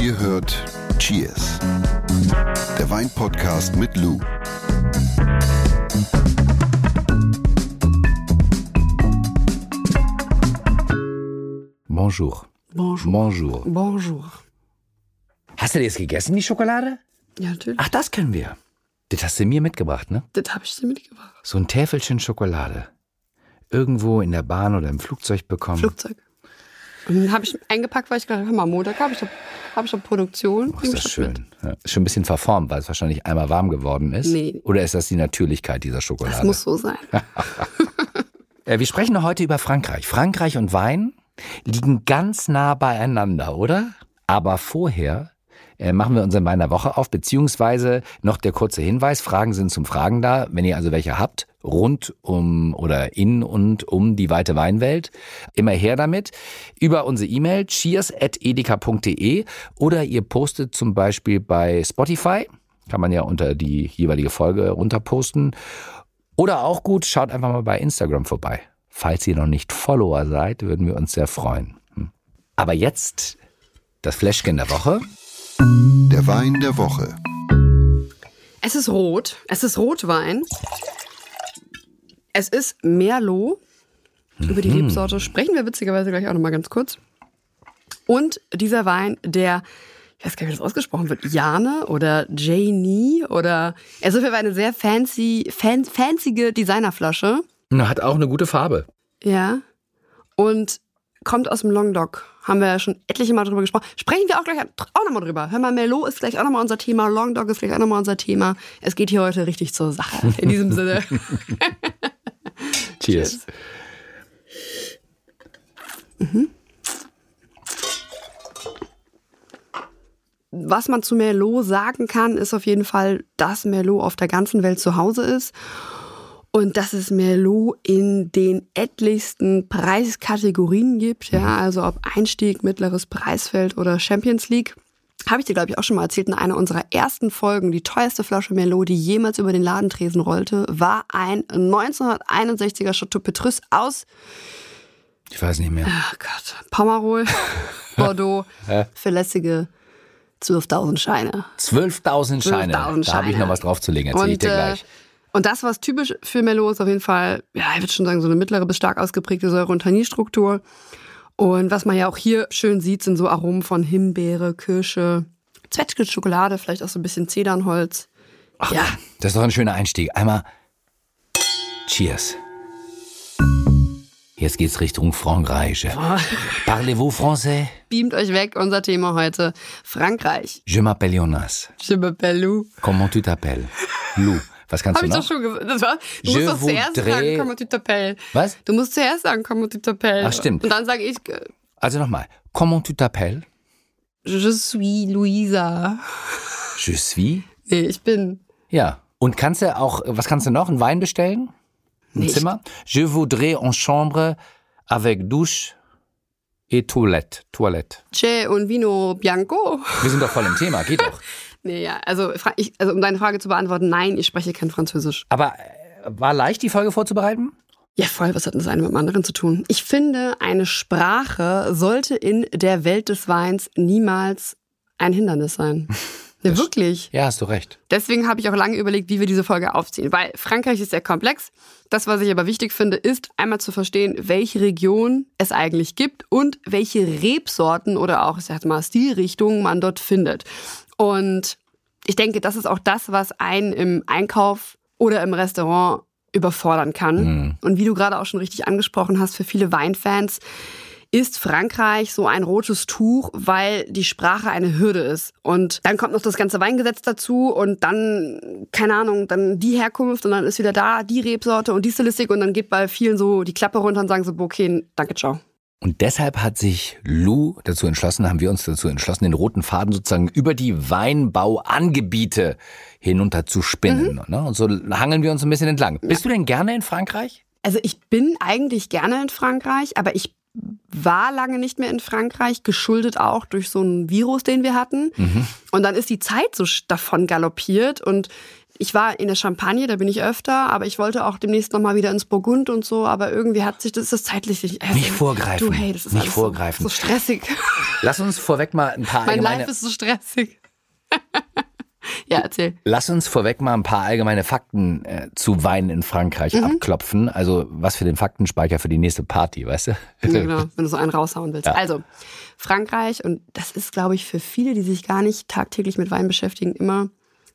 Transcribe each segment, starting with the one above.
Ihr hört Cheers, der Weinpodcast mit Lou. Bonjour. Bonjour. Bonjour. Bonjour. Hast du das gegessen, die Schokolade? Ja, natürlich. Ach, das können wir. Das hast du mir mitgebracht, ne? Das habe ich dir mitgebracht. So ein Täfelchen Schokolade. Irgendwo in der Bahn oder im Flugzeug bekommen. Flugzeug. Und dann habe ich eingepackt, weil ich gedacht habe, mal Montag habe ich, hab ich doch Produktion. Oh, ist das schön. Ja, ist schon ein bisschen verformt, weil es wahrscheinlich einmal warm geworden ist. Nee. Oder ist das die Natürlichkeit dieser Schokolade? Das muss so sein. Äh, Wir sprechen heute über Frankreich. Frankreich und Wein liegen ganz nah beieinander, oder? Aber vorher äh, machen wir unseren Wein der Woche auf, beziehungsweise noch der kurze Hinweis, Fragen sind zum Fragen da. Wenn ihr also welche habt, rund um oder in und um die weite Weinwelt, immer her damit. Über unsere E-Mail cheers.edeka.de oder ihr postet zum Beispiel bei Spotify, kann man ja unter die jeweilige Folge runterposten. Oder auch gut, schaut einfach mal bei Instagram vorbei. Falls ihr noch nicht Follower seid, würden wir uns sehr freuen. Hm. Aber jetzt das Fläschchen der Woche. Der Wein der Woche. Es ist rot. Es ist Rotwein. Es ist Merlot. Über die Rebsorte sprechen wir witzigerweise gleich auch nochmal ganz kurz. Und dieser Wein, der, ich weiß gar nicht, wie das ausgesprochen wird, Jane oder Janie oder, er ist auf jeden Fall eine sehr fancy, fan, fancyge Designerflasche. Na, Hat auch eine gute Farbe. Ja. Und kommt aus dem Languedoc. Haben wir ja schon etliche Mal drüber gesprochen. Sprechen wir auch gleich auch nochmal drüber. Hör mal, Merlot ist gleich auch nochmal unser Thema. Languedoc ist gleich auch nochmal unser Thema. Es geht hier heute richtig zur Sache. In diesem Sinne. Cheers. Was man zu Merlot sagen kann, ist auf jeden Fall, dass Merlot auf der ganzen Welt zu Hause ist. Und dass es Merlot in den etlichsten Preiskategorien gibt, ja, also ob Einstieg, mittleres Preisfeld oder Champions League. Habe ich dir, glaube ich, auch schon mal erzählt in einer unserer ersten Folgen. Die teuerste Flasche Merlot, die jemals über den Ladentresen rollte, war ein 1961er Chateau Petrus aus, Ich weiß nicht mehr. ach Gott, Pomerol, Bordeaux, für lässige 12.000 Scheine. 12.000 Scheine. 12.000 Da habe ich noch was draufzulegen. Erzähl ich dir äh, gleich. und das, was typisch für Merlot ist, auf jeden Fall, ja, ich würde schon sagen, so eine mittlere bis stark ausgeprägte Säure- und Tannierstruktur. Und was man ja auch hier schön sieht, sind so Aromen von Himbeere, Kirsche, Zwetschge, Schokolade, vielleicht auch so ein bisschen Zedernholz. ja, Das ist doch ein schöner Einstieg. Einmal Cheers. Jetzt geht's Richtung Frankreich. Parlez-vous français? beamt euch weg, unser Thema heute. Frankreich. Je m'appelle Jonas. Je m'appelle Lou. Comment tu t'appelles? Lou. Was kannst Hab du ich noch? doch schon gesagt. Das war, du Je musst doch zuerst sagen, comment tu t'appelles. Was? Du musst zuerst sagen, comment tu t'appelles. Ach, stimmt. Und dann sage ich, äh, Also nochmal. Comment tu t'appelles? je suis Luisa. Je suis. Nee, ich bin. Ja. Und kannst du auch, was kannst du noch? Ein Wein bestellen? Ein Nee, ich- Zimmer? Je voudrais en chambre avec douche et toilette. Toilette. Che und Vino Bianco. Wir sind doch voll im Thema, geht doch. Nee, ja, also, ich, also um deine Frage zu beantworten, nein, ich spreche kein Französisch. Aber äh, war leicht, die Folge vorzubereiten? Ja, voll, was hat das eine mit dem anderen zu tun? Ich finde, eine Sprache sollte in der Welt des Weins niemals ein Hindernis sein. Ja, wirklich. Ja, hast du recht. Deswegen habe ich auch lange überlegt, wie wir diese Folge aufziehen. Weil Frankreich ist sehr komplex. Das, was ich aber wichtig finde, ist einmal zu verstehen, welche Region es eigentlich gibt und welche Rebsorten oder auch, ich sag mal, Stilrichtungen man dort findet. Und ich denke, das ist auch das, was einen im Einkauf oder im Restaurant überfordern kann. Und wie du gerade auch schon richtig angesprochen hast, für viele Weinfans ist Frankreich so ein rotes Tuch, weil die Sprache eine Hürde ist. Und dann kommt noch das ganze Weingesetz dazu und dann, keine Ahnung, dann die Herkunft und dann ist wieder da die Rebsorte und die Stilistik und dann geht bei vielen so die Klappe runter und sagen so, okay, danke, ciao. Und deshalb hat sich Lou dazu entschlossen, haben wir uns dazu entschlossen, den roten Faden sozusagen über die Weinbauangebiete hinunter zu spinnen. Ne? Und so hangeln wir uns ein bisschen entlang. Bist du denn gerne in Frankreich? Also ich bin eigentlich gerne in Frankreich, aber ich war lange nicht mehr in Frankreich, geschuldet auch durch so einen Virus, den wir hatten. Und dann ist die Zeit so davon galoppiert und Ich war in der Champagne, da bin ich öfter, aber ich wollte auch demnächst nochmal wieder ins Burgund und so, aber irgendwie hat sich das, das zeitlich nicht. Also, nicht vorgreifen. Du, hey, das ist nicht vorgreifen. So, so stressig. Lass uns vorweg mal ein paar Mein allgemeine. Life ist so stressig. ja, erzähl. Lass uns vorweg mal ein paar allgemeine Fakten äh, zu Wein in Frankreich Mhm. abklopfen. Also was für den Faktenspeicher für die nächste Party, weißt du? Ja, genau, wenn du so einen raushauen willst. Also, Frankreich, und das ist, glaube ich, für viele, die sich gar nicht tagtäglich mit Wein beschäftigen, immer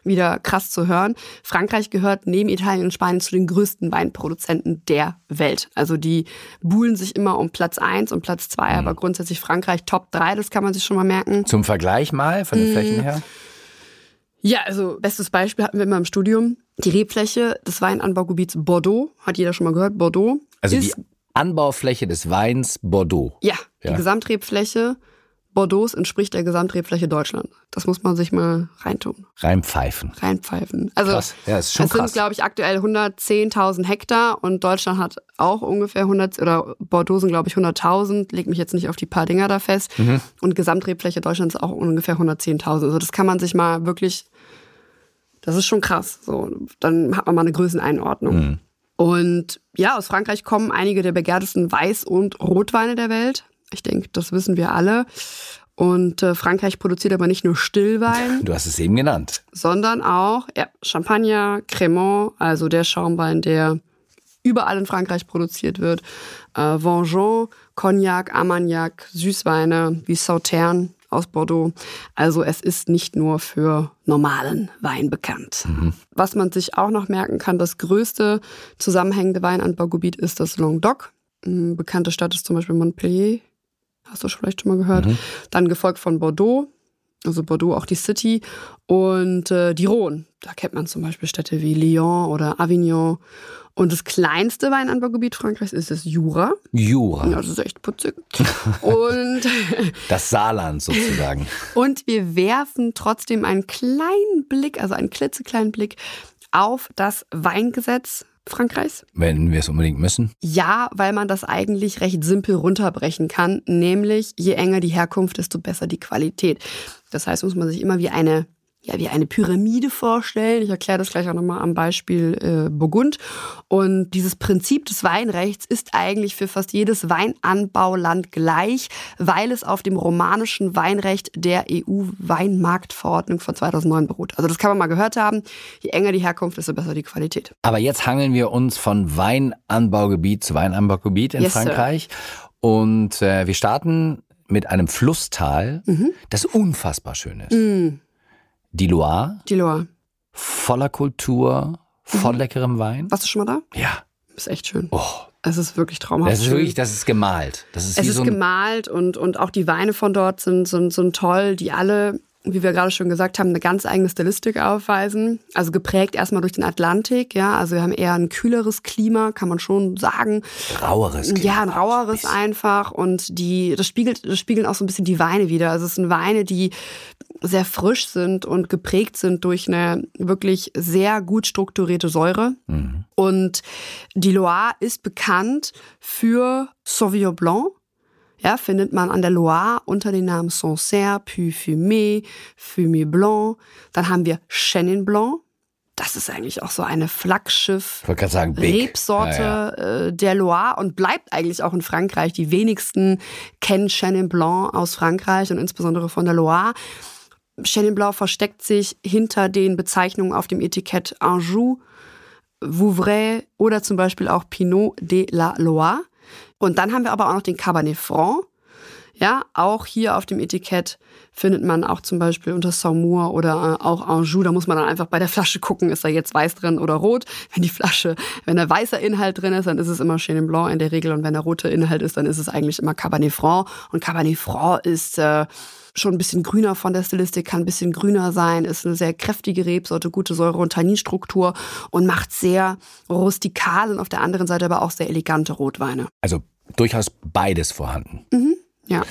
wieder krass zu hören. Frankreich gehört neben Italien und Spanien zu den größten Weinproduzenten der Welt. Also die buhlen sich immer um Platz eins und Platz zwei, Mhm. aber grundsätzlich Frankreich Top drei, das kann man sich schon mal merken. Zum Vergleich mal von den Mhm. Flächen her. Ja, also bestes Beispiel hatten wir immer im Studium. Die Rebfläche des Weinanbaugebiets Bordeaux, hat jeder schon mal gehört, Bordeaux. Also ist die Anbaufläche des Weins Bordeaux. Ja, Ja. die Gesamtrebfläche Bordeaux entspricht der Gesamtrebfläche Deutschland. Das muss man sich mal reintun, Reinpfeifen. reinpfeifen. Also Krass. Ja, ist schon es sind, krass. glaube ich, aktuell 110.000 Hektar und Deutschland hat auch ungefähr 100, oder Bordeaux sind, glaube ich, 100.000. Leg mich jetzt nicht auf die paar Dinger da fest. Mhm. Und Gesamtrebfläche Deutschlands ist auch ungefähr 110.000. Also das kann man sich mal wirklich, das ist schon krass. So, dann hat man mal eine Größeneinordnung. Mhm. Und ja, aus Frankreich kommen einige der begehrtesten Weiß- und Rotweine der Welt. Ich denke, das wissen wir alle. Und äh, Frankreich produziert aber nicht nur Stillwein, Du hast es eben genannt. sondern auch ja, Champagner, Cremant, also der Schaumwein, der überall in Frankreich produziert wird. Äh, Vengeance, Cognac, Armagnac, Süßweine wie Sautern aus Bordeaux. Also es ist nicht nur für normalen Wein bekannt. Was man sich auch noch merken kann, das größte zusammenhängende Weinanbaugebiet ist das Languedoc. Eine bekannte Stadt ist zum Beispiel Montpellier. Hast du vielleicht schon mal gehört. Dann gefolgt von Bordeaux, also Bordeaux auch die City und äh, die Rhone. Da kennt man zum Beispiel Städte wie Lyon oder Avignon. Und das kleinste Weinanbaugebiet Frankreichs ist das Jura. Jura. Ja, das ist echt putzig. und, Das Saarland sozusagen. und wir werfen trotzdem einen kleinen Blick, also einen klitzekleinen Blick auf das Weingesetz Frankreichs. Wenn wir es unbedingt müssen. Ja, weil man das eigentlich recht simpel runterbrechen kann, nämlich je enger die Herkunft, desto besser die Qualität. Das heißt, muss man sich immer wie eine ja, wie eine Pyramide vorstellen. Ich erkläre das gleich auch nochmal am Beispiel äh, Burgund. Und dieses Prinzip des Weinrechts ist eigentlich für fast jedes Weinanbauland gleich, weil es auf dem romanischen Weinrecht der EU-Weinmarktverordnung von 2009 beruht. Also das kann man mal gehört haben. Je enger die Herkunft, desto besser die Qualität. Aber jetzt hangeln wir uns von Weinanbaugebiet zu Weinanbaugebiet in Yes, sir. Frankreich. Und äh, wir starten mit einem Flusstal, Mhm. das unfassbar schön ist. Die Loire, Die Loire. voller Kultur, voll leckerem Wein. Warst du schon mal da? Ja. Ist echt schön. Oh, Es ist wirklich traumhaft. das ist wirklich, das ist gemalt. Das ist es ist so ein, gemalt und, und auch die Weine von dort sind, sind, sind toll, die alle, wie wir gerade schon gesagt haben, eine ganz eigene Stilistik aufweisen. Also geprägt erstmal durch den Atlantik, ja. Also wir haben eher ein kühleres Klima, kann man schon sagen. raueres Klima. Ja, ein raueres einfach und die, das spiegelt, das spiegeln auch so ein bisschen die Weine wieder. Also es sind Weine, die sehr frisch sind und geprägt sind durch eine wirklich sehr gut strukturierte Säure. Und die Loire ist bekannt für Sauvignon Blanc. Ja, findet man an der Loire unter den Namen Sancerre, Puy Fumé, Fumier Blanc. Dann haben wir Chenin Blanc. Das ist eigentlich auch so eine Flaggschiff. Ich wollte gerade sagen, big. Rebsorte Ja, ja. Äh, der Loire und bleibt eigentlich auch in Frankreich. Die wenigsten kennen Chenin Blanc aus Frankreich und insbesondere von der Loire. Chenin Blanc versteckt sich hinter den Bezeichnungen auf dem Etikett Anjou, Vouvray oder zum Beispiel auch Pinot de la Loire. Und dann haben wir aber auch noch den Cabernet Franc. Ja, auch hier auf dem Etikett findet man auch zum Beispiel unter Saumur oder äh, auch Anjou. Da muss man dann einfach bei der Flasche gucken, ist da jetzt weiß drin oder rot. Wenn die Flasche, wenn da weißer Inhalt drin ist, dann ist es immer Chenin Blanc in der Regel. Und wenn der rote Inhalt ist, dann ist es eigentlich immer Cabernet Franc. Und Cabernet Franc ist äh, schon ein bisschen grüner von der Stilistik, kann ein bisschen grüner sein, ist eine sehr kräftige Rebsorte, gute Säure- und Tanninstruktur und macht sehr rustikal und auf der anderen Seite aber auch sehr elegante Rotweine. Also durchaus beides vorhanden. Ja.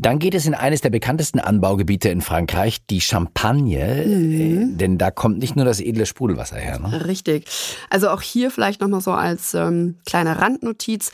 Dann geht es in eines der bekanntesten Anbaugebiete in Frankreich, die Champagne. Äh, denn da kommt nicht nur das edle Sprudelwasser her. Ne? Richtig. Also auch hier vielleicht nochmal so als ähm, kleine Randnotiz.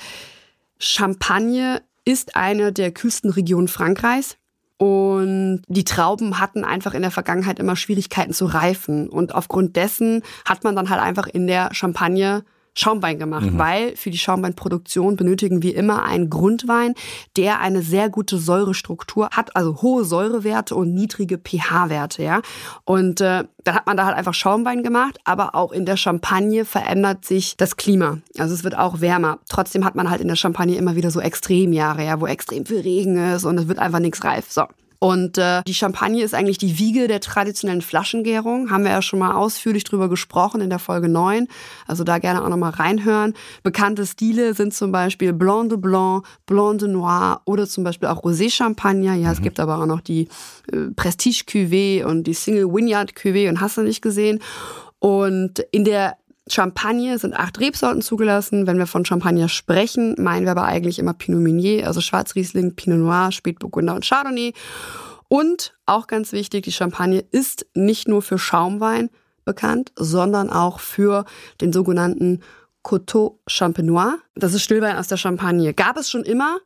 Champagne ist eine der kühlsten Regionen Frankreichs. Und die Trauben hatten einfach in der Vergangenheit immer Schwierigkeiten zu reifen. Und aufgrund dessen hat man dann halt einfach in der Champagne Schaumwein gemacht, mhm. weil für die Schaumweinproduktion benötigen wir immer einen Grundwein, der eine sehr gute Säurestruktur hat, also hohe Säurewerte und niedrige pH-Werte, ja. Und äh, dann hat man da halt einfach Schaumwein gemacht, aber auch in der Champagne verändert sich das Klima. Also es wird auch wärmer. Trotzdem hat man halt in der Champagne immer wieder so Extremjahre, ja, wo extrem viel Regen ist und es wird einfach nichts reif. So. Und äh, die Champagne ist eigentlich die Wiege der traditionellen Flaschengärung. Haben wir ja schon mal ausführlich drüber gesprochen in der Folge 9. Also da gerne auch nochmal reinhören. Bekannte Stile sind zum Beispiel Blanc de Blanc, Blanc de Noir oder zum Beispiel auch Rosé Champagner. Ja, mhm. es gibt aber auch noch die äh, Prestige Cuvée und die Single Vineyard Cuvée und hast du nicht gesehen. Und in der Champagner sind acht Rebsorten zugelassen. Wenn wir von Champagner sprechen, meinen wir aber eigentlich immer Pinot Meunier, also Schwarzriesling, Pinot Noir, Spätburgunder und Chardonnay. Und auch ganz wichtig, die Champagne ist nicht nur für Schaumwein bekannt, sondern auch für den sogenannten Coteau Champenois. Das ist Stillwein aus der Champagne. Gab es schon immer,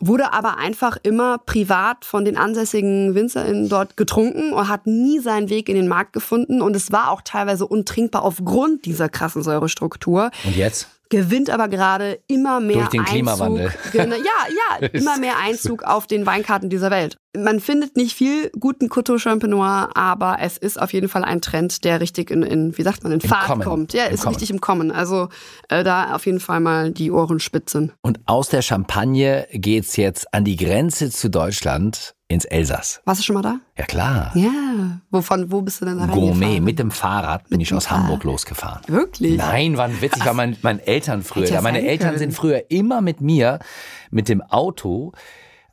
wurde aber einfach immer privat von den ansässigen WinzerInnen dort getrunken und hat nie seinen Weg in den Markt gefunden. Und es war auch teilweise untrinkbar aufgrund dieser krassen Säurestruktur. Und jetzt? Gewinnt aber gerade immer mehr Durch den Einzug. Klimawandel. Ja, ja, immer mehr Einzug auf den Weinkarten dieser Welt. Man findet nicht viel guten Coteau Champenois, aber es ist auf jeden Fall ein Trend, der richtig in, in wie sagt man, in Fahrt Kommen. kommt. Ja, Im ist Kommen. richtig im Kommen. Also äh, da auf jeden Fall mal die Ohren spitzen. Und aus der Champagne geht's jetzt an die Grenze zu Deutschland ins Elsass. Warst du schon mal da? Ja, klar. Ja. Wovon, wo bist du denn da Gourmet, mit dem Fahrrad bin mit ich aus Fahrrad. Hamburg losgefahren. Wirklich? Nein, war witzig, war mein, meine Eltern früher. Meine Eltern sind früher immer mit mir mit dem Auto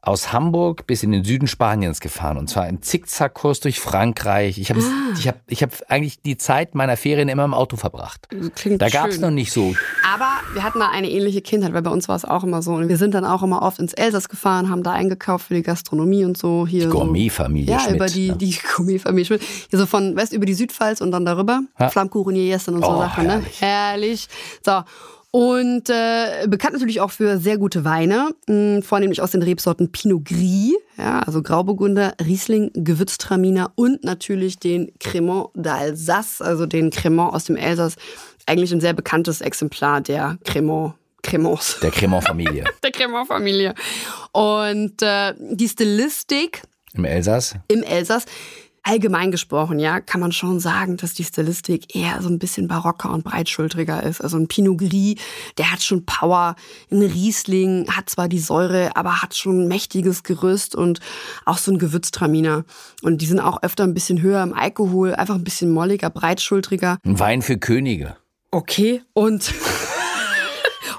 aus Hamburg bis in den Süden Spaniens gefahren und zwar im Zickzackkurs durch Frankreich. Ich habe ah. ich hab, ich hab eigentlich die Zeit meiner Ferien immer im Auto verbracht. Klingt da gab es noch nicht so. Aber wir hatten da eine ähnliche Kindheit, weil bei uns war es auch immer so. Und wir sind dann auch immer oft ins Elsass gefahren, haben da eingekauft für die Gastronomie und so. Hier die Gourmetfamilie ja, Schmidt. über die, ja. die Gourmetfamilie Schmidt. Hier so von West über die Südpfalz und dann darüber. Ja. Flammkuchen, Jessen und so oh, Sachen. Ne? Herrlich. So. Und äh, bekannt natürlich auch für sehr gute Weine, mh, vornehmlich aus den Rebsorten Pinot Gris, ja, also Grauburgunder, Riesling, Gewürztraminer und natürlich den Cremant d'Alsace, also den Cremant aus dem Elsass. Eigentlich ein sehr bekanntes Exemplar der Cremant Cremants. Der Cremant-Familie. der Cremant-Familie. Und äh, die Stilistik. Im Elsass? Im Elsass allgemein gesprochen, ja, kann man schon sagen, dass die Stilistik eher so ein bisschen barocker und breitschultriger ist. Also ein Pinot Gris, der hat schon Power. Ein Riesling hat zwar die Säure, aber hat schon ein mächtiges Gerüst und auch so ein Gewürztraminer. Und die sind auch öfter ein bisschen höher im Alkohol, einfach ein bisschen molliger, breitschultriger. Ein Wein für Könige. Okay, und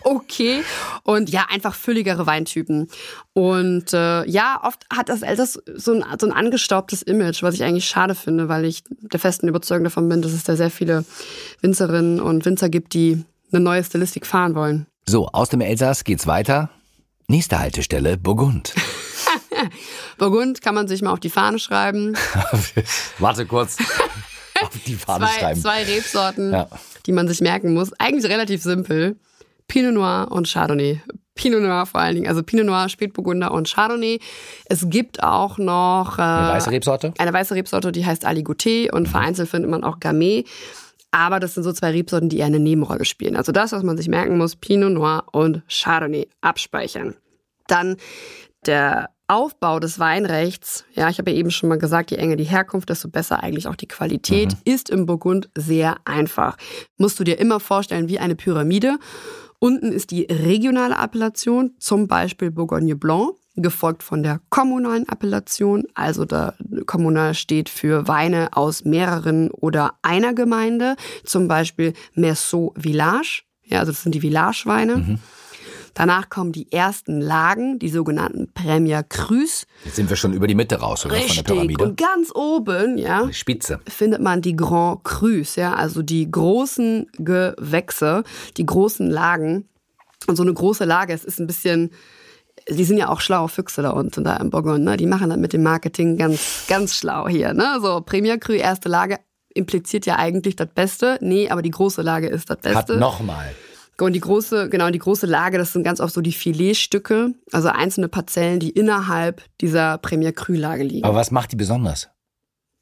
okay. Und ja, einfach fülligere Weintypen. Und äh, ja, oft hat das Elsass so ein, so ein angestaubtes Image, was ich eigentlich schade finde, weil ich der festen Überzeugung davon bin, dass es da sehr viele Winzerinnen und Winzer gibt, die eine neue Stilistik fahren wollen. So, aus dem Elsass geht's weiter. Nächste Haltestelle, Burgund. Burgund kann man sich mal auf die Fahne schreiben. Warte kurz. auf die Fahne zwei, schreiben. Zwei Rebsorten, ja. die man sich merken muss. Eigentlich relativ simpel. Pinot Noir und Chardonnay. Pinot Noir vor allen Dingen, also Pinot Noir, Spätburgunder und Chardonnay. Es gibt auch noch äh, eine weiße Rebsorte. Eine weiße Rebsorte, die heißt Aligoté und mhm. vereinzelt findet man auch Gamay. Aber das sind so zwei Rebsorten, die eher eine Nebenrolle spielen. Also das, was man sich merken muss, Pinot Noir und Chardonnay abspeichern. Dann der Aufbau des Weinrechts, ja, ich habe ja eben schon mal gesagt, je enger die Herkunft, desto besser eigentlich auch die Qualität, mhm. ist im Burgund sehr einfach. Musst du dir immer vorstellen wie eine Pyramide. Unten ist die regionale Appellation, zum Beispiel Bourgogne Blanc, gefolgt von der kommunalen Appellation. Also da kommunal steht für Weine aus mehreren oder einer Gemeinde, zum Beispiel Merceau Village. Ja, also das sind die Village-Weine. Mhm. Danach kommen die ersten Lagen, die sogenannten Premier Crus. Jetzt sind wir schon über die Mitte raus, oder? Richtig. Von der Pyramide. Und ganz oben, ja. Die Spitze. Findet man die Grand Crus, ja. Also die großen Gewächse, die großen Lagen. Und so eine große Lage, es ist ein bisschen, die sind ja auch schlaue Füchse da unten, da im Burgund, ne? Die machen das mit dem Marketing ganz, ganz schlau hier, ne? So, Premier Cru, erste Lage, impliziert ja eigentlich das Beste. Nee, aber die große Lage ist das Beste. Hat nochmal. Und die große, genau, die große Lage, das sind ganz oft so die Filetstücke, also einzelne Parzellen, die innerhalb dieser Premier Cru-Lage liegen. Aber was macht die besonders?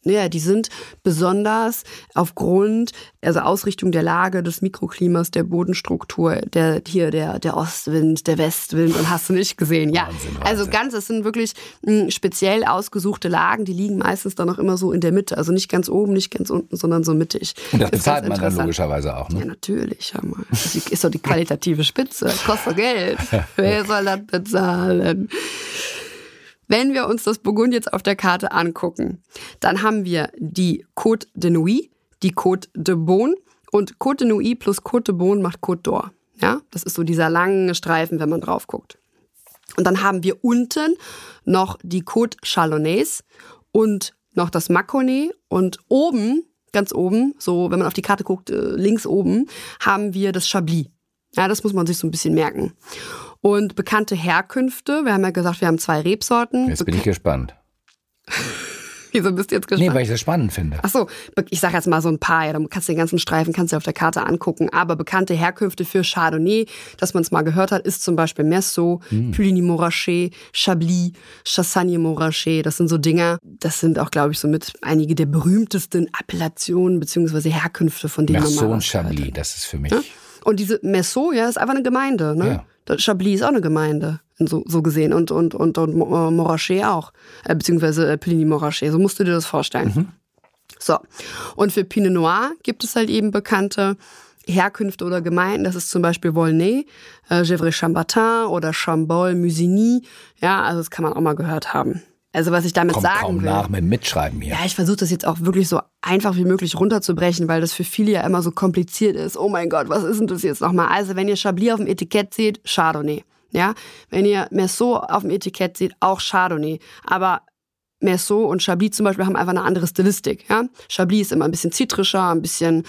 Ja, die sind besonders aufgrund, also Ausrichtung der Lage, des Mikroklimas, der Bodenstruktur, der hier der der Ostwind, der Westwind und hast du nicht gesehen. Ja, Wahnsinn, Wahnsinn. also ganz, es sind wirklich mh, speziell ausgesuchte Lagen, die liegen meistens dann auch immer so in der Mitte, also nicht ganz oben, nicht ganz unten, sondern so mittig. Und das bezahlt man dann logischerweise auch, Ja, ne? natürlich, hör mal. Das ist doch die qualitative Spitze. Kostet doch Geld. Wer soll das bezahlen? Wenn wir uns das Burgund jetzt auf der Karte angucken, dann haben wir die Côte de Nuit, die Côte de Beaune und Côte de Nuit plus Côte de Beaune macht Côte d'Or. Ja, das ist so dieser lange Streifen, wenn man drauf guckt. Und dann haben wir unten noch die Côte Chalonnaise und noch das Mâconnais und oben, ganz oben, so wenn man auf die Karte guckt, äh, links oben, haben wir das Chablis. Ja, das muss man sich so ein bisschen merken. Und bekannte Herkünfte, wir haben ja gesagt, wir haben zwei Rebsorten. Jetzt bin ich gespannt. Wieso bist du jetzt Nee, gespannt? weil ich das spannend finde. Ach so, ich sage jetzt mal so ein paar, ja, dann kannst du den ganzen Streifen kannst du auf der Karte angucken. Aber bekannte Herkünfte für Chardonnay, dass man es mal gehört hat, ist zum Beispiel Merceau, Hm. Puligny Montrachet, Chablis, Chassagne Montrachet. Das sind so Dinger, das sind auch, glaube ich, somit einige der berühmtesten Appellationen beziehungsweise Herkünfte, von denen man Merceau mal und was gehört Chablis, das ist für mich. Und diese Merceau, ja, ist einfach eine Gemeinde, ne? Ja. Chablis ist auch eine Gemeinde, so, so gesehen. Und, und, und, und äh, Montrachet auch. Äh, beziehungsweise äh, Puligny Montrachet. So musst du dir das vorstellen. So. Und für Pinot Noir gibt es halt eben bekannte Herkünfte oder Gemeinden. Das ist zum Beispiel Volnay, äh, Gevrey-Chambertin oder Chambol, Musigny. Ja, also das kann man auch mal gehört haben. Also was ich damit Kommt sagen kaum will. nach mit Mitschreiben hier. Ja, ich versuche das jetzt auch wirklich so einfach wie möglich runterzubrechen, weil das für viele ja immer so kompliziert ist. Oh mein Gott, was ist denn das jetzt nochmal? Also, wenn ihr Chablis auf dem Etikett seht, Chardonnay. Ja, wenn ihr Merceau auf dem Etikett seht, auch Chardonnay. Aber Merceau und Chablis zum Beispiel haben einfach eine andere Stilistik. Ja? Chablis ist immer ein bisschen zitrischer, ein bisschen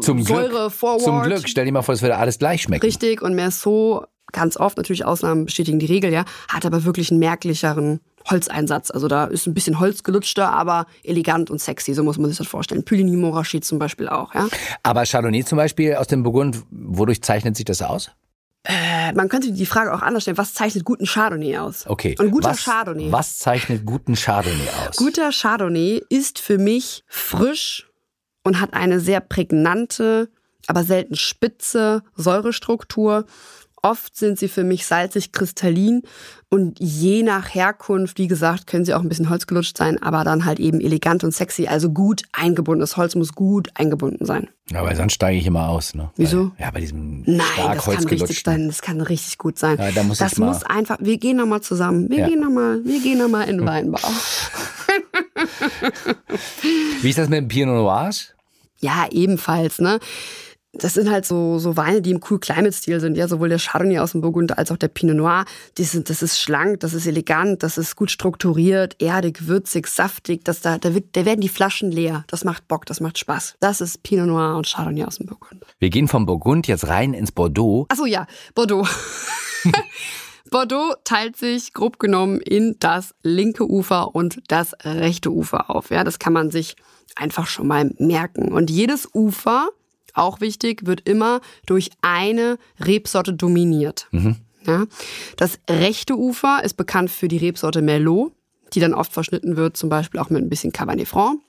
Zum Säure Glück. forward. Zum Glück. Stell dir mal vor, es würde alles gleich schmecken. Richtig, und Merceau, ganz oft, natürlich Ausnahmen bestätigen die Regel, ja, hat aber wirklich einen merklicheren Holzeinsatz. Also da ist ein bisschen Holz gelutschter, aber elegant und sexy, so muss man sich das vorstellen. Puligny Montrachet zum Beispiel auch, ja. Aber Chardonnay zum Beispiel aus dem Burgund, wodurch zeichnet sich das aus? Äh, Man könnte die Frage auch anders stellen, was zeichnet guten Chardonnay aus? Okay. Und guter was, Chardonnay. Was zeichnet guten Chardonnay aus? Guter Chardonnay ist für mich frisch und hat eine sehr prägnante, aber selten spitze Säurestruktur. Oft sind sie für mich salzig kristallin und je nach Herkunft, wie gesagt, können sie auch ein bisschen holzgelutscht sein, aber dann halt eben elegant und sexy, also gut eingebunden. Das Holz muss gut eingebunden sein. Ja, weil sonst steige ich immer aus. Ne? Wieso? Weil, ja, bei diesem Nein, stark das kann richtig sein. Das kann richtig gut sein. Ja, da muss das muss einfach. Wir gehen noch mal zusammen. Wir Ja. gehen noch mal. Wir gehen noch mal in den Weinbau. Wie ist das mit dem Pinot Noir? Ja, ebenfalls, ne? Das sind halt so, so Weine, die im Cool Climate Stil sind, ja, sowohl der Chardonnay aus dem Burgund als auch der Pinot Noir. Die sind, das ist schlank, das ist elegant, das ist gut strukturiert, erdig, würzig, saftig. Das da, da, wird, da werden die Flaschen leer. Das macht Bock, das macht Spaß. Das ist Pinot Noir und Chardonnay aus dem Burgund. Wir gehen vom Burgund jetzt rein ins Bordeaux. Achso, ja, Bordeaux. Bordeaux teilt sich grob genommen in das linke Ufer und das rechte Ufer auf. Ja, das kann man sich einfach schon mal merken. Und jedes Ufer, auch wichtig, wird immer durch eine Rebsorte dominiert. Ja, das rechte Ufer ist bekannt für die Rebsorte Merlot, die dann oft verschnitten wird, zum Beispiel auch mit ein bisschen Cabernet Franc.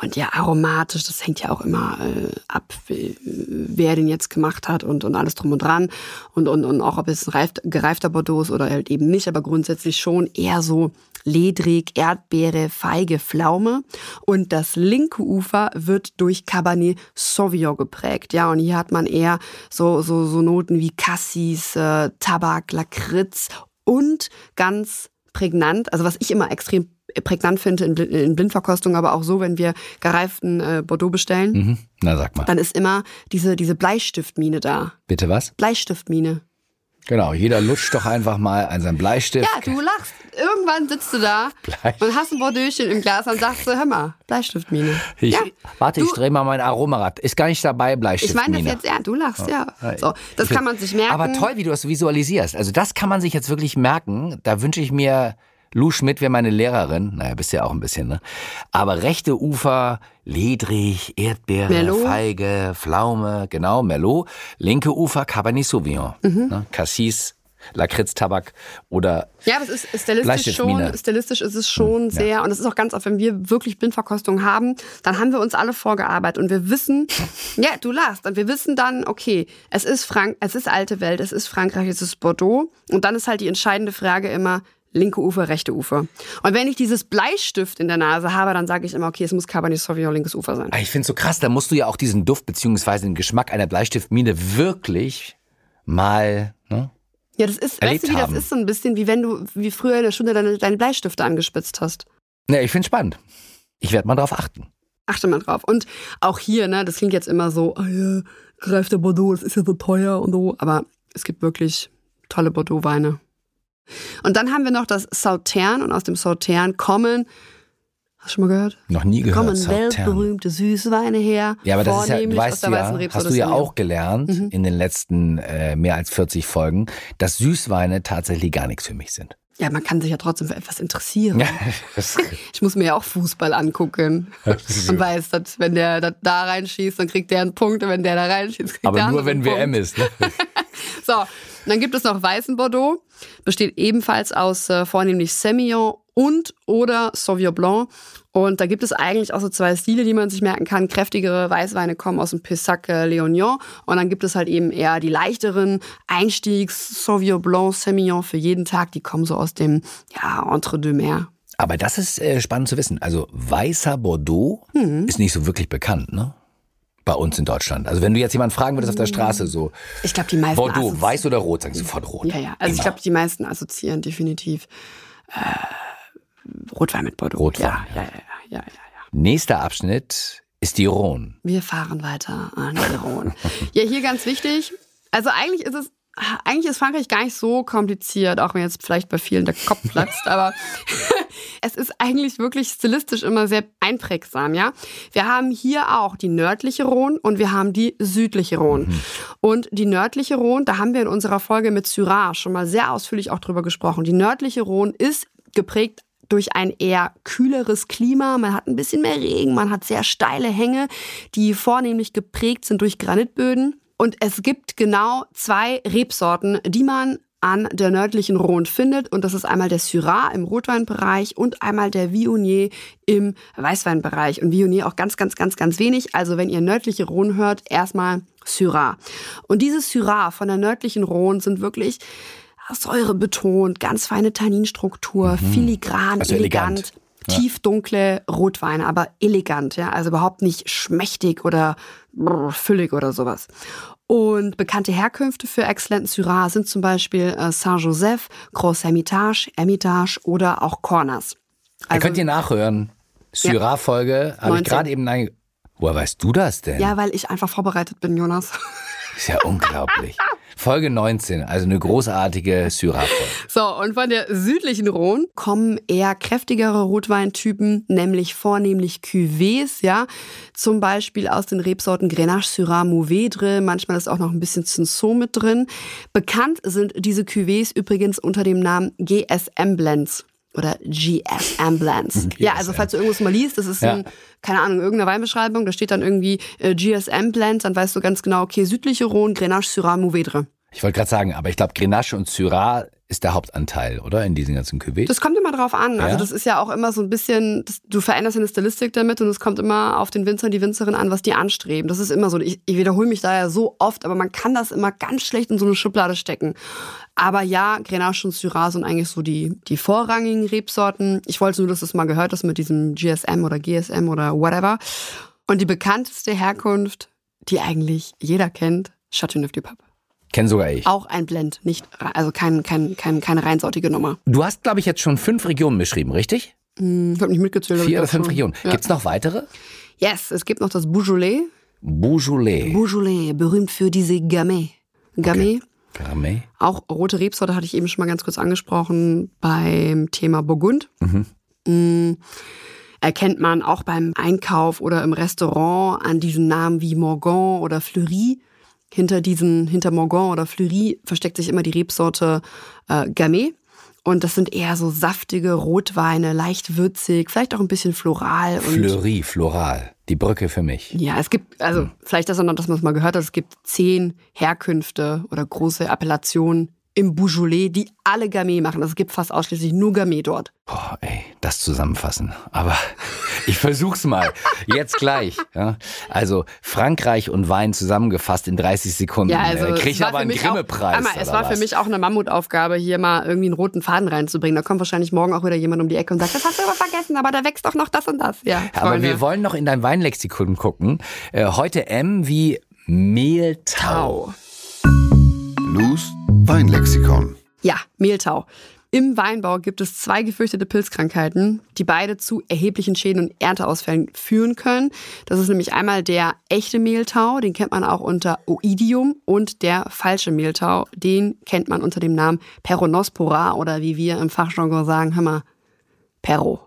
Und ja, aromatisch, das hängt ja auch immer äh, ab, wie- wer den jetzt gemacht hat und, und alles drum und dran. Und, und, und auch ob es ein reift, gereifter Bordeaux ist oder halt eben nicht, aber grundsätzlich schon eher so ledrig, Erdbeere, Feige, Pflaume. Und das linke Ufer wird durch Cabernet Sauvignon geprägt. Ja, und hier hat man eher so, so, so Noten wie Cassis, äh, Tabak, Lakritz und ganz prägnant, also was ich immer extrem prägnant finde in, in Blindverkostung, aber auch so, wenn wir gereiften äh, Bordeaux bestellen, Mhm. Na, sag mal. dann ist immer diese, diese Bleistiftmine da. Bitte was? Bleistiftmine. Genau, jeder lutscht doch einfach mal an seinen Bleistift. Ja, du lachst. Irgendwann sitzt du da Bleist- und hast ein Bordeauxchen im Glas und sagst du, hör mal, Bleistiftmine. Ich, ja, warte, ich du- drehe mal mein Aromarad. Ist gar nicht dabei, ich Bleistift. meine das jetzt ernst. Du lachst, ja. Ja, So, das ich- kann man sich merken. Aber toll, wie du das visualisierst. Also das kann man sich jetzt wirklich merken. Da wünsche ich mir Lou Schmidt wäre meine Lehrerin. Naja, bist ja auch ein bisschen, ne? Aber rechte Ufer, ledrig, Erdbeere, Merlot. Feige, Pflaume, genau, Merlot. Linke Ufer, Cabernet Sauvignon. Mhm. Ne? Cassis, Lakritz-Tabak oder Ja, aber es ist stilistisch schon, stilistisch ist es schon sehr, und es ist auch ganz oft, wenn wir wirklich Blindverkostung haben, dann haben wir uns alle vorgearbeitet und wir wissen, ja, du lachst, und wir wissen dann, okay, es ist Frank, es ist alte Welt, es ist Frankreich, es ist Bordeaux, und dann ist halt die entscheidende Frage immer, linke Ufer, rechte Ufer. Und wenn ich dieses Bleistift in der Nase habe, dann sage ich immer, okay, es muss Cabernet Sauvignon linkes Ufer sein. Ah, Ich finde so krass, da musst du ja auch diesen Duft beziehungsweise den Geschmack einer Bleistiftmine wirklich mal, ne? Ja, das ist, weißt du, wie das ist so ein bisschen, wie wenn du, wie früher in der Stunde deine, deine Bleistifte angespitzt hast. Ja, ich finde spannend. Ich werde mal drauf achten. Achte mal drauf. Und auch hier, ne, das klingt jetzt immer so, ah ja, greift der Bordeaux, das ist ja so teuer und so. Aber es gibt wirklich tolle Bordeaux-Weine. Und dann haben wir noch das Sautern und aus dem Sautern kommen, hast du schon mal gehört? Noch nie gehört. kommen weltberühmte Süßweine her. Ja, aber das ist ja, du weißt ja, hast du ja auch gelernt Mhm. in den letzten äh, mehr als 40 Folgen, dass Süßweine tatsächlich gar nichts für mich sind. Ja, man kann sich ja trotzdem für etwas interessieren. Ich muss mir ja auch Fußball angucken. Und weiß, dass wenn der da reinschießt, dann kriegt der einen Punkt. Und wenn der da reinschießt, kriegt der aber nur wenn einen Punkt. WM ist. Ne? So, dann gibt es noch weißen Bordeaux, besteht ebenfalls aus äh, vornehmlich Semillon und oder Sauvignon Blanc. Und da gibt es eigentlich auch so zwei Stile, die man sich merken kann. Kräftigere Weißweine kommen aus dem Pessac äh, Léognan. Und dann gibt es halt eben eher die leichteren Einstiegs Sauvignon Blanc, Semillon für jeden Tag. Die kommen so aus dem, ja, Entre deux Mers. Aber das ist äh, spannend zu wissen. Also weißer Bordeaux Mhm. ist nicht so wirklich bekannt, ne? Bei uns in Deutschland. Also wenn du jetzt jemanden fragen würdest auf der Straße so, Ich glaube, die meisten Bordeaux, weiß oder rot, sagen sie sofort rot. Ja, ja. Also ich Immer. glaube, die meisten assoziieren definitiv äh, Rotwein mit Bordeaux. Rotwein, Ja, ja, ja, ja, ja, ja. Nächster Abschnitt ist die Rhone. Wir fahren weiter an die Rhone. ja, hier ganz wichtig. Also eigentlich ist es, eigentlich ist Frankreich gar nicht so kompliziert, auch wenn jetzt vielleicht bei vielen der Kopf platzt, aber es ist eigentlich wirklich stilistisch immer sehr einprägsam, ja. Wir haben hier auch die nördliche Rhone und wir haben die südliche Rhone. Und die nördliche Rhone, da haben wir in unserer Folge mit Syrah schon mal sehr ausführlich auch drüber gesprochen. Die nördliche Rhone ist geprägt durch ein eher kühleres Klima. Man hat ein bisschen mehr Regen, man hat sehr steile Hänge, die vornehmlich geprägt sind durch Granitböden. Und es gibt genau zwei Rebsorten, die man an der nördlichen Rhone findet. Und das ist einmal der Syrah im Rotweinbereich und einmal der Viognier im Weißweinbereich. Und Viognier auch ganz, ganz, ganz, ganz wenig. Also wenn ihr nördliche Rhone hört, erstmal Syrah. Und diese Syrah von der nördlichen Rhone sind wirklich Säure betont, ganz feine Tanninstruktur, filigran, Also elegant. elegant, tiefdunkle Rotweine, aber elegant, ja, also überhaupt nicht schmächtig oder füllig oder sowas. Und bekannte Herkünfte für exzellenten Syrah sind zum Beispiel äh, Saint-Joseph, Gros Hermitage, Hermitage oder auch Cornas. Ihr könnt ihr nachhören. Syrah-Folge habe ich 19. gerade eben. Woher weißt du das denn? ja, weil ich einfach vorbereitet bin, Jonas. Ist ja unglaublich. Folge 19, also eine großartige Syrah-Folge. So, und von der südlichen Rhone kommen eher kräftigere Rotweintypen, nämlich vornehmlich Cuvées, ja. Zum Beispiel aus den Rebsorten Grenache, Syrah, Mourvèdre. Manchmal ist auch noch ein bisschen Cinsault mit drin. Bekannt sind diese Cuvées übrigens unter dem Namen GSM Blends. Oder GSM Blends. ja, also falls du irgendwas mal liest, das ist Ja. ein, keine Ahnung, irgendeine Weinbeschreibung, da steht dann irgendwie äh, GSM Blends, dann weißt du ganz genau, okay, südliche Rhone, Grenache, Syrah, Mourvèdre. Ich wollte gerade sagen, aber ich glaube, Grenache und Syrah ist der Hauptanteil, oder? In diesen ganzen Cuvées. Das kommt immer drauf an. Also Ja? das ist ja auch immer so ein bisschen, das, du veränderst deine Stilistik damit und es kommt immer auf den Winzer und die Winzerin an, was die anstreben. Das ist immer so. Ich, ich wiederhole mich da ja so oft, aber man kann das immer ganz schlecht in so eine Schublade stecken. Aber ja, Grenache und Syrah sind eigentlich so die, die vorrangigen Rebsorten. Ich wollte nur, dass du es mal gehört hast mit diesem GSM oder GSM oder whatever. Und die bekannteste Herkunft, die eigentlich jeder kennt, Chateauneuf du Pape. Kenn sogar ich. Auch ein Blend, nicht, also kein, kein, kein, keine reinsortige Nummer. Du hast, glaube ich, jetzt schon fünf Regionen beschrieben, richtig? Hm, Ich habe nicht mitgezählt. Vier oder fünf schon. Regionen. Ja. Gibt's noch weitere? Yes, es gibt noch das Beaujolais. Beaujolais. Beaujolais, berühmt für diese Gamay. Gamay, Gamay. auch rote Rebsorte hatte ich eben schon mal ganz kurz angesprochen beim Thema Burgund. Mm, Erkennt man auch beim Einkauf oder im Restaurant an diesen Namen wie Morgon oder Fleury. Hinter diesen, hinter Morgon oder Fleury versteckt sich immer die Rebsorte äh, Gamay. Und das sind eher so saftige Rotweine, leicht würzig, vielleicht auch ein bisschen floral. Und Fleury, floral. Die Brücke für mich. ja, es gibt, also Hm. vielleicht das auch noch, dass man es mal gehört hat, es gibt zehn Herkünfte oder große Appellationen im Beaujolais, die alle Gamay machen. Also es gibt fast ausschließlich nur Gamay dort. Boah, ey, das zusammenfassen. Aber ich versuch's mal. Jetzt gleich. Ja. Also Frankreich und Wein zusammengefasst in 30 Sekunden. Ja, also Krieg es ich war aber für einen mich auch- Grimme-Preis. Es war für was? mich auch eine Mammutaufgabe, hier mal irgendwie einen roten Faden reinzubringen. Da kommt wahrscheinlich morgen auch wieder jemand um die Ecke und sagt, das hast du aber vergessen, aber da wächst doch noch das und das. Ja, Aber Freunde. wir wollen noch in dein Weinlexikon gucken. Äh, heute M wie Mehltau. Tau. Lus Weinlexikon. Ja, Mehltau. Im Weinbau gibt es zwei gefürchtete Pilzkrankheiten, die beide zu erheblichen Schäden und Ernteausfällen führen können. Das ist nämlich einmal der echte Mehltau, den kennt man auch unter Oidium, und der falsche Mehltau, den kennt man unter dem Namen Peronospora oder wie wir im Fachjargon sagen, hör mal, Perro.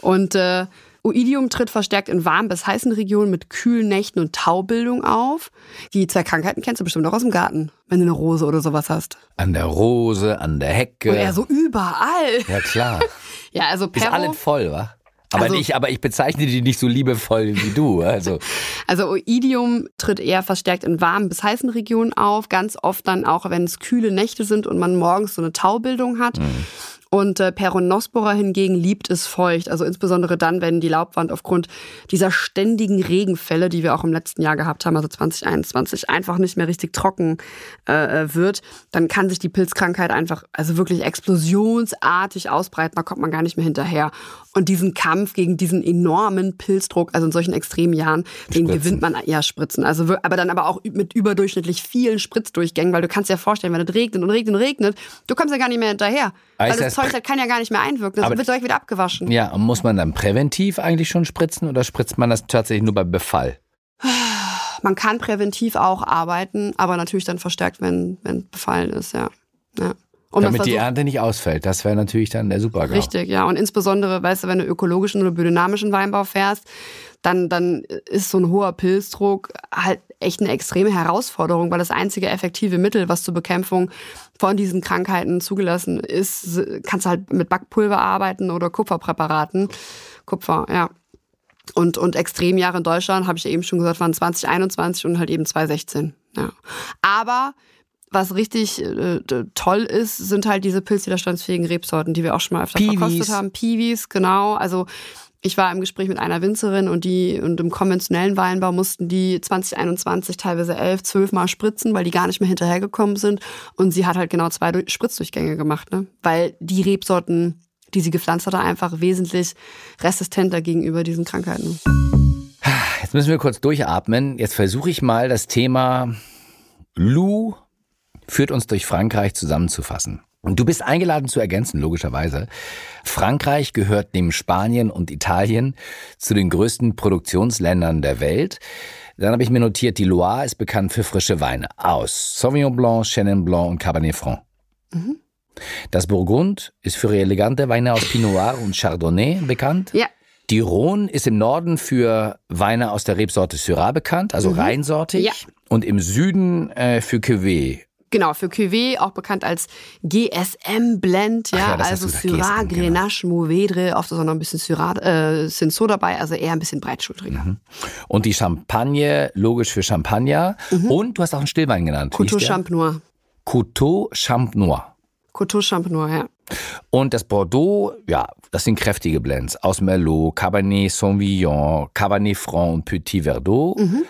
Und äh, Oidium tritt verstärkt in warmen bis heißen Regionen mit kühlen Nächten und Taubildung auf. Die zwei Krankheiten kennst du bestimmt auch aus dem Garten, wenn du eine Rose oder sowas hast. An der Rose, an der Hecke. Und er so überall. ja klar. Ja, also Ist Perro, alles voll, wa? Aber, Also- ich, aber ich bezeichne die nicht so liebevoll wie du. Also also Oidium tritt eher verstärkt in warmen bis heißen Regionen auf, ganz oft dann auch, wenn es kühle Nächte sind und man morgens so eine Taubildung hat. Und äh, Peronospora hingegen liebt es feucht, also insbesondere dann, wenn die Laubwand aufgrund dieser ständigen Regenfälle, die wir auch im letzten Jahr gehabt haben, also 2021, einfach nicht mehr richtig trocken äh, äh, wird, dann kann sich die Pilzkrankheit einfach, also wirklich explosionsartig ausbreiten, da kommt man gar nicht mehr hinterher. Und diesen Kampf gegen diesen enormen Pilzdruck, also in solchen extremen Jahren, den Spritzen. gewinnt man ja spritzen. Also aber dann aber auch mit überdurchschnittlich vielen Spritzdurchgängen, weil du kannst dir vorstellen, wenn es regnet und regnet und regnet, du kommst ja gar nicht mehr hinterher. Weil Heißt das Zeug das kann ja gar nicht mehr einwirken. Das Aber- wird direkt wieder abgewaschen. ja, und muss man dann präventiv eigentlich schon spritzen oder spritzt man das tatsächlich nur bei Befall? Man kann präventiv auch arbeiten, aber natürlich dann verstärkt, wenn, wenn befallen ist, ja. ja. Und man Damit die Ernte nicht ausfällt. Das wäre natürlich dann der Supergau. Richtig, ja. Und insbesondere, weißt du, wenn du ökologischen oder biodynamischen Weinbau fährst, dann, dann ist so ein hoher Pilzdruck halt echt eine extreme Herausforderung, weil das einzige effektive Mittel, was zur Bekämpfung von diesen Krankheiten zugelassen ist, kannst du halt mit Backpulver arbeiten oder Kupferpräparaten. Kupfer, ja. Und, und Extremjahre in Deutschland, habe ich ja eben schon gesagt, waren 2021 und halt eben 2016. Ja. Aber was richtig äh, toll ist, sind halt diese pilzwiderstandsfähigen Rebsorten, die wir auch schon mal öfter Piwis. verkostet haben. Piwis, genau. Also ich war im Gespräch mit einer Winzerin und die und im konventionellen Weinbau mussten die 2021 teilweise elf, zwölf Mal spritzen, weil die gar nicht mehr hinterhergekommen sind. Und sie hat halt genau zwei Durch- Spritzdurchgänge gemacht, ne? Weil die Rebsorten, die sie gepflanzt hatte, einfach wesentlich resistenter gegenüber diesen Krankheiten. Jetzt müssen wir kurz durchatmen. Jetzt versuche ich mal das Thema Lou führt uns durch Frankreich zusammenzufassen. Und du bist eingeladen zu ergänzen, logischerweise. Frankreich gehört neben Spanien und Italien zu den größten Produktionsländern der Welt. Dann habe ich mir notiert, die Loire ist bekannt für frische Weine aus Sauvignon Blanc, Chenin Blanc und Cabernet Franc. Das Burgund ist für elegante Weine aus Pinot Noir und Chardonnay bekannt. Ja, Die Rhone ist im Norden für Weine aus der Rebsorte Syrah bekannt, also reinsortig. Mhm. Ja. Und im Süden äh, für Cuvée. Genau, für Cuvée, auch bekannt als GSM-Blend, ja, Ach ja, hast also Syrah, GSM, genau. Grenache, Mourvedre, oft ist auch noch ein bisschen Syrah, äh, Cinsault dabei, also eher ein bisschen breitschultriger. Mhm. Und die Champagne, logisch für Champagner. Und du hast auch einen Stillwein genannt. Mhm. Der? Champenois. Coteau Champenois. Coteau Champenois, ja. Und das Bordeaux, ja, das sind kräftige Blends. Aus Merlot, Cabernet Sauvignon, Cabernet Franc und Petit Verdot. Mhm.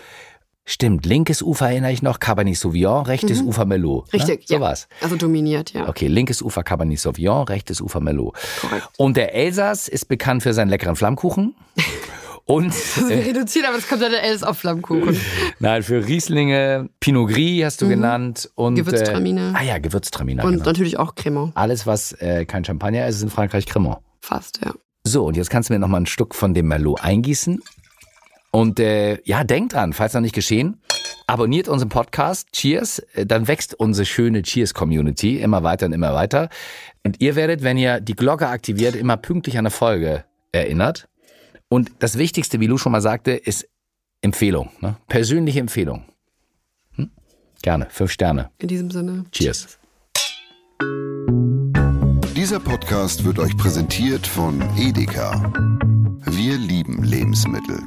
Stimmt, linkes Ufer erinnere ich noch, Cabernet Sauvignon, rechtes Ufer Merlot. Mhm. Richtig, ne? So ja. war's. Also dominiert, ja. Okay, linkes Ufer Cabernet Sauvignon, rechtes Ufer Merlot. Korrekt. Und der Elsass ist bekannt für seinen leckeren Flammkuchen. Und Wir reduzieren, aber das kommt ja der Els auf Flammkuchen. nein, für Rieslinge, Pinot Gris hast du genannt. Und, Mhm. Gewürztraminer. Äh, ah ja, Gewürztraminer. Und genau. natürlich auch Cremant. Alles, was äh, kein Champagner ist, ist in Frankreich Cremant. Fast, ja. So, und jetzt kannst du mir noch mal ein Stück von dem Merlot eingießen. Und äh, ja, denkt dran, falls noch nicht geschehen, abonniert unseren Podcast. Cheers. Äh, Dann wächst unsere schöne Cheers-Community immer weiter und immer weiter. Und ihr werdet, wenn ihr die Glocke aktiviert, immer pünktlich an eine Folge erinnert. Und das Wichtigste, wie Lu schon mal sagte, ist Empfehlung. Ne? Persönliche Empfehlung. Hm? Gerne. Fünf Sterne. In diesem Sinne. Cheers. Dieser Podcast wird euch präsentiert von Edeka. Wir lieben Lebensmittel.